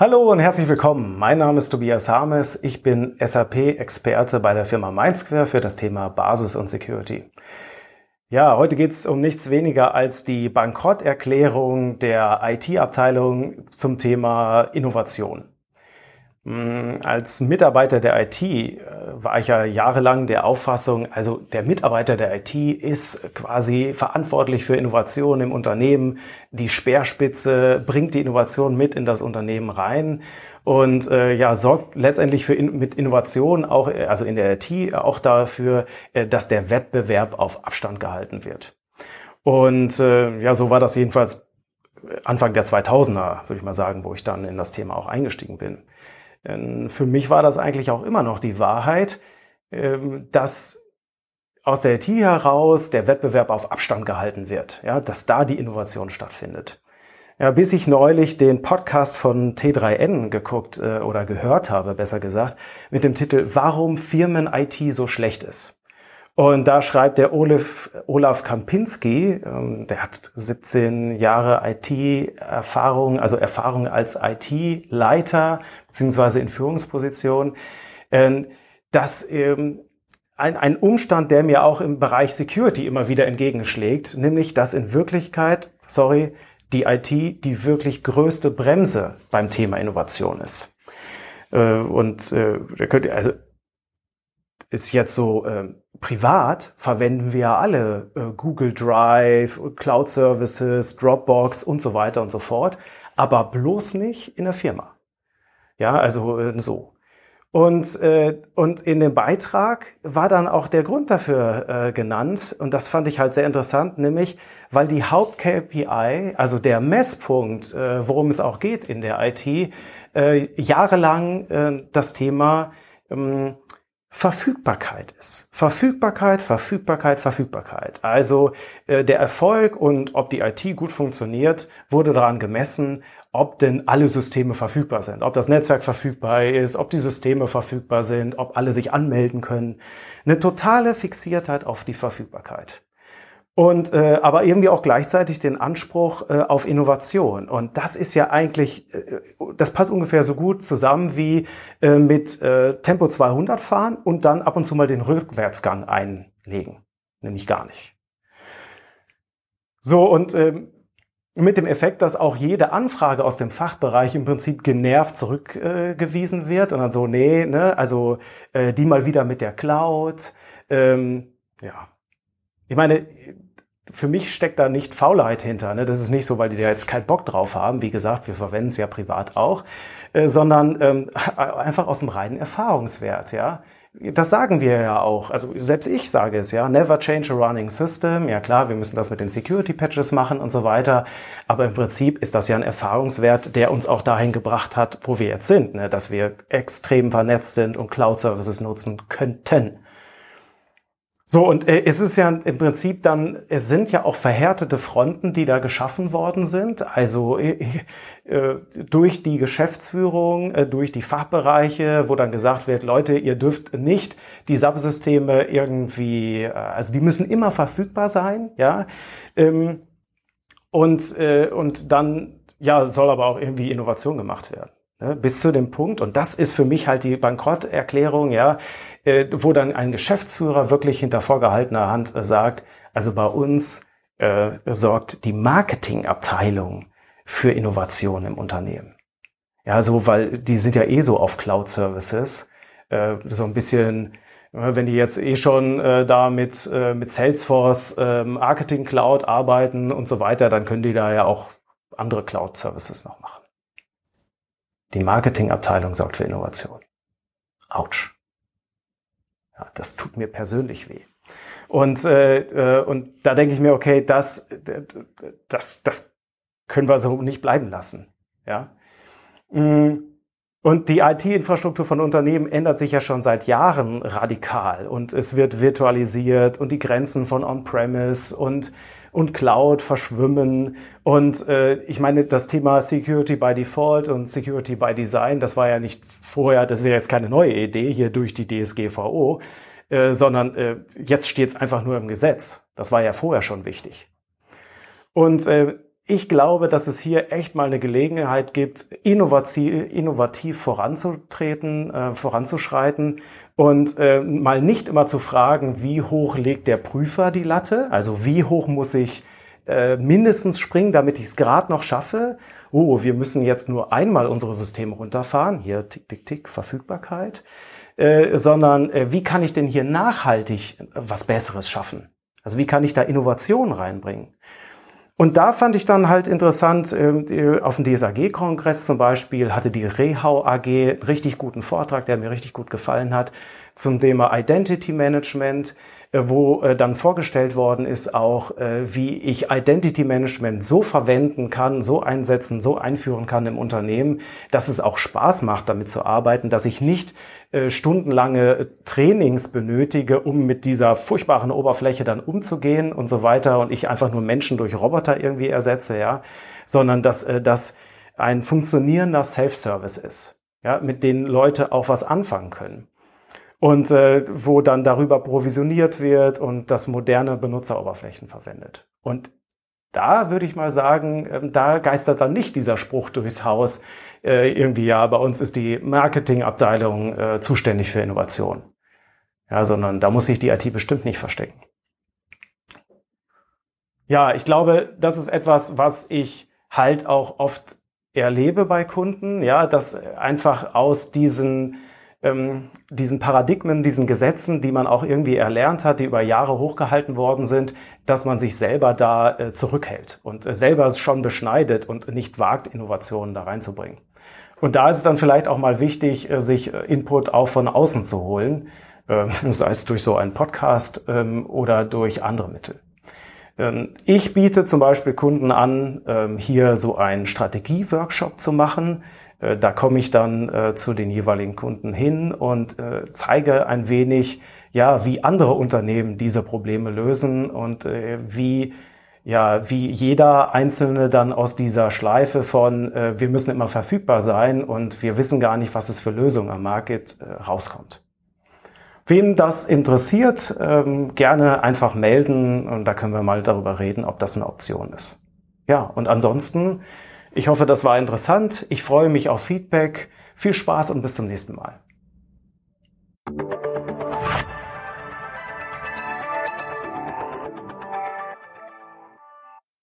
Hallo und herzlich willkommen. Mein Name ist Tobias Harmes. Ich bin SAP-Experte bei der Firma Mindsquare für das Thema Basis und Security. Ja, heute geht es um nichts weniger als die Bankrotterklärung der IT-Abteilung zum Thema Innovation. Hm, als Mitarbeiter der IT äh, war ich ja jahrelang der Auffassung, also der Mitarbeiter der IT ist quasi verantwortlich für Innovation im Unternehmen. Die Speerspitze bringt die Innovation mit in das Unternehmen rein und äh, ja sorgt letztendlich für in, mit Innovation auch äh, also in der IT auch dafür, äh, dass der Wettbewerb auf Abstand gehalten wird. Und äh, ja, so war das jedenfalls Anfang der 2000er, würde ich mal sagen, wo ich dann in das Thema auch eingestiegen bin. Für mich war das eigentlich auch immer noch die Wahrheit, ähm, dass aus der IT heraus der Wettbewerb auf Abstand gehalten wird, ja, dass da die Innovation stattfindet. Ja, bis ich neulich den Podcast von T3N geguckt äh, oder gehört habe, besser gesagt, mit dem Titel Warum Firmen IT so schlecht ist. Und da schreibt der Olaf, Olaf Kampinski, ähm, der hat 17 Jahre IT-Erfahrung, also Erfahrung als IT-Leiter beziehungsweise in Führungsposition, äh, dass ähm, ein, ein Umstand, der mir auch im Bereich Security immer wieder entgegenschlägt, nämlich dass in Wirklichkeit, sorry, die IT die wirklich größte Bremse beim Thema Innovation ist. Äh, und äh, also ist jetzt so äh, privat verwenden wir alle äh, Google Drive, Cloud Services, Dropbox und so weiter und so fort, aber bloß nicht in der Firma. Ja, also äh, so. Und, äh, und in dem Beitrag war dann auch der Grund dafür äh, genannt, und das fand ich halt sehr interessant, nämlich weil die Haupt-KPI, also der Messpunkt, äh, worum es auch geht in der IT, äh, jahrelang äh, das Thema ähm, Verfügbarkeit ist. Verfügbarkeit, Verfügbarkeit, Verfügbarkeit. Also äh, der Erfolg und ob die IT gut funktioniert, wurde daran gemessen, ob denn alle Systeme verfügbar sind, ob das Netzwerk verfügbar ist, ob die Systeme verfügbar sind, ob alle sich anmelden können. Eine totale Fixiertheit auf die Verfügbarkeit und äh, aber irgendwie auch gleichzeitig den Anspruch äh, auf Innovation. Und das ist ja eigentlich, äh, das passt ungefähr so gut zusammen wie äh, mit äh, Tempo 200 fahren und dann ab und zu mal den Rückwärtsgang einlegen, nämlich gar nicht. So und äh, mit dem Effekt, dass auch jede Anfrage aus dem Fachbereich im Prinzip genervt zurückgewiesen äh, wird und dann so, nee, ne, also äh, die mal wieder mit der Cloud. Ähm, ja, ich meine, für mich steckt da nicht Faulheit hinter. Ne? Das ist nicht so, weil die da jetzt keinen Bock drauf haben. Wie gesagt, wir verwenden es ja privat auch, äh, sondern ähm, einfach aus dem reinen Erfahrungswert. Ja, das sagen wir ja auch. Also selbst ich sage es ja. Never change a running system. Ja klar, wir müssen das mit den Security Patches machen und so weiter. Aber im Prinzip ist das ja ein Erfahrungswert, der uns auch dahin gebracht hat, wo wir jetzt sind, ne? dass wir extrem vernetzt sind und Cloud Services nutzen könnten. So, und äh, es ist ja im Prinzip dann, es sind ja auch verhärtete Fronten, die da geschaffen worden sind. Also äh, äh, durch die Geschäftsführung, äh, durch die Fachbereiche, wo dann gesagt wird, Leute, ihr dürft nicht die Subsysteme irgendwie, äh, also die müssen immer verfügbar sein, ja. Ähm, und, äh, und dann, ja, soll aber auch irgendwie Innovation gemacht werden. Ne, bis zu dem Punkt, und das ist für mich halt die Bankrotterklärung, ja, äh, wo dann ein Geschäftsführer wirklich hinter vorgehaltener Hand äh, sagt, also bei uns äh, sorgt die Marketingabteilung für Innovation im Unternehmen. Ja, so, weil die sind ja eh so auf Cloud Services, äh, so ein bisschen, äh, wenn die jetzt eh schon äh, da mit, äh, mit Salesforce äh, Marketing Cloud arbeiten und so weiter, dann können die da ja auch andere Cloud Services noch machen. Die Marketingabteilung sorgt für Innovation. Autsch. Ja, das tut mir persönlich weh. Und, äh, äh, und da denke ich mir, okay, das, das, das können wir so nicht bleiben lassen. Ja. Mm. Und die IT-Infrastruktur von Unternehmen ändert sich ja schon seit Jahren radikal und es wird virtualisiert und die Grenzen von On-Premise und und Cloud verschwimmen. Und äh, ich meine, das Thema Security by Default und Security by Design, das war ja nicht vorher, das ist ja jetzt keine neue Idee hier durch die DSGVO. äh, sondern äh, jetzt steht es einfach nur im Gesetz. Das war ja vorher schon wichtig. Und äh, ich glaube, dass es hier echt mal eine Gelegenheit gibt, innovativ, innovativ voranzutreten, äh, voranzuschreiten und äh, mal nicht immer zu fragen, wie hoch legt der Prüfer die Latte, also wie hoch muss ich äh, mindestens springen, damit ich es gerade noch schaffe. Oh, wir müssen jetzt nur einmal unsere Systeme runterfahren. Hier tick, tick, tick, Verfügbarkeit. Äh, sondern äh, wie kann ich denn hier nachhaltig was Besseres schaffen? Also wie kann ich da Innovation reinbringen? Und da fand ich dann halt interessant, äh, auf dem DSAG-Kongress zum Beispiel hatte die Rehau AG einen richtig guten Vortrag, der mir richtig gut gefallen hat, zum Thema Identity Management, äh, wo äh, dann vorgestellt worden ist auch, wie ich Identity Management so verwenden kann, so einsetzen, so einführen kann im Unternehmen, dass es auch Spaß macht, damit zu arbeiten, dass ich nicht äh, stundenlange Trainings benötige, um mit dieser furchtbaren Oberfläche dann umzugehen und so weiter und ich einfach nur Menschen durch Roboter irgendwie ersetze, ja, sondern dass äh, das ein funktionierender Self-Service ist, ja, mit denen Leute auch was anfangen können und äh, wo dann darüber provisioniert wird und das moderne Benutzeroberflächen verwendet. Und da würde ich mal sagen, ähm, da geistert dann nicht dieser Spruch durchs Haus, äh, irgendwie, ja, bei uns ist die Marketingabteilung äh, zuständig für Innovation. Ja, sondern da muss sich die IT bestimmt nicht verstecken. Ja, ich glaube, das ist etwas, was ich halt auch oft erlebe bei Kunden, ja, dass einfach aus diesen ähm, diesen Paradigmen, diesen Gesetzen, die man auch irgendwie erlernt hat, die über Jahre hochgehalten worden sind, dass man sich selber da äh, zurückhält und äh, selber es schon beschneidet und nicht wagt, Innovationen da reinzubringen. Und da ist es dann vielleicht auch mal wichtig, äh, sich äh, Input auch von außen zu holen, ähm, sei es durch so einen Podcast ähm, oder durch andere Mittel. Ähm, ich biete zum Beispiel Kunden an, hier so einen Strategie-Workshop zu machen, da komme ich dann äh, zu den jeweiligen Kunden hin und äh, zeige ein wenig, ja, wie andere Unternehmen diese Probleme lösen und äh, wie ja, wie jeder Einzelne dann aus dieser Schleife von äh, wir müssen immer verfügbar sein und wir wissen gar nicht, was es für Lösungen am Markt gibt, äh, rauskommt. Wem das interessiert, ähm, gerne einfach melden und da können wir mal darüber reden, ob das eine Option ist. Ja, und ansonsten ich hoffe, das war interessant. Ich freue mich auf Feedback. Viel Spaß und bis zum nächsten Mal.